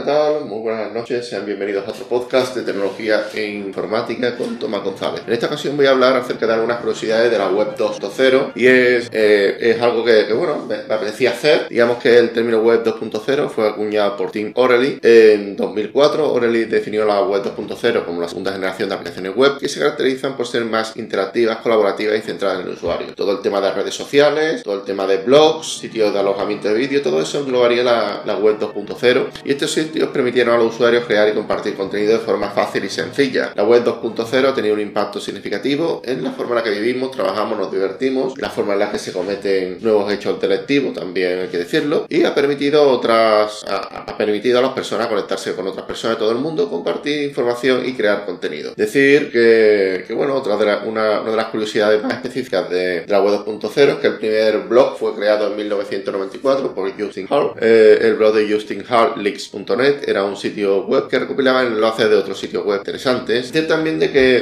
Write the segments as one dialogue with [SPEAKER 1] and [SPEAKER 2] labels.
[SPEAKER 1] acá Muy buenas noches, sean bienvenidos a otro podcast de tecnología e informática con Tomás González. En esta ocasión voy a hablar acerca de algunas curiosidades de la web 2.0 y es, eh, es algo que, bueno, me, apetecía hacer. Digamos que el término web 2.0 fue acuñado por Tim O'Reilly en 2004. O'Reilly definió la web 2.0 como la segunda generación de aplicaciones web que se caracterizan por ser más interactivas, colaborativas y centradas en el usuario. Todo el tema de redes sociales, todo el tema de blogs, sitios de alojamiento de vídeo, todo eso englobaría la, la web 2.0 y estos sitios permitieron a los usuarios crear y compartir contenido de forma fácil y sencilla. La web 2.0 ha tenido un impacto significativo en la forma en la que vivimos, trabajamos, nos divertimos, la forma en la que se cometen nuevos hechos delictivos, también hay que decirlo, y ha permitido otras, ha, permitido a las personas conectarse con otras personas de todo el mundo, compartir información y crear contenido. Decir que, bueno, otra de una, de las curiosidades más específicas de, la web 2.0 es que el primer blog fue creado en 1994 por Justin Hall, eh, el blog de Justin Hall leaks.net era un sitio web que recopilaba enlaces de otros sitios web interesantes. Decir también de que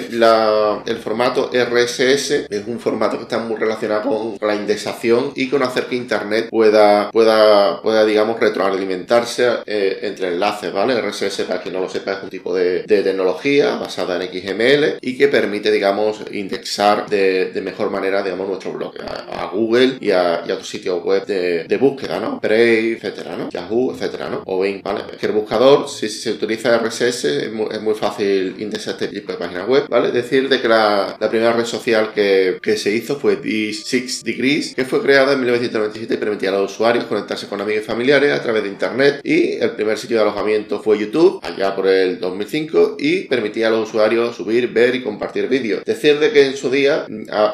[SPEAKER 1] el formato RSS es un formato que está muy relacionado con la indexación y con hacer que Internet pueda, pueda, pueda digamos, retroalimentarse eh, entre enlaces, ¿vale? RSS, para quien no lo sepa, es un tipo de, tecnología basada en XML y que permite, digamos, indexar de, mejor manera, digamos, nuestro blog a, Google y a, y otros sitios web de, búsqueda, ¿no? Brave, etcétera, ¿no? Yahoo, etcétera, ¿no? O Bing, ¿vale? Que el buscador, si, se utiliza RSS, es muy, fácil indexar este tipo de páginas web, ¿vale? Decir de que la, primera red social que, se hizo fue D6 Degrees, que fue creada en 1997 y permitía a los usuarios conectarse con amigos y familiares a través de Internet. Y el primer sitio de alojamiento fue YouTube, allá por el 2005, y permitía a los usuarios subir, ver y compartir vídeos. Decir de que en su día,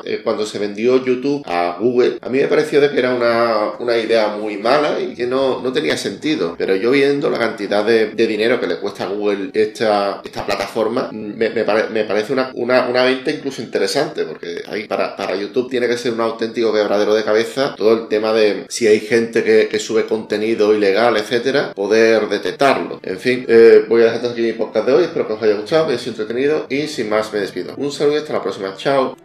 [SPEAKER 1] eh, cuando se vendió YouTube a Google, a mí me pareció de que era una, idea muy mala y que no, no tenía sentido. Pero yo viendo la cantidad de, dinero que le cuesta a Google esta, esta plataforma, me, me, parece una, una, una, venta incluso interesante, porque ahí para, para YouTube tiene que ser un auténtico quebradero de cabeza todo el tema de si hay gente que, que sube contenido ilegal, etcétera, poder detectarlo. En fin, eh, voy a dejar aquí mi podcast de hoy, espero que os haya gustado, que haya sido entretenido y sin más me despido. Un saludo y hasta la próxima. Chao.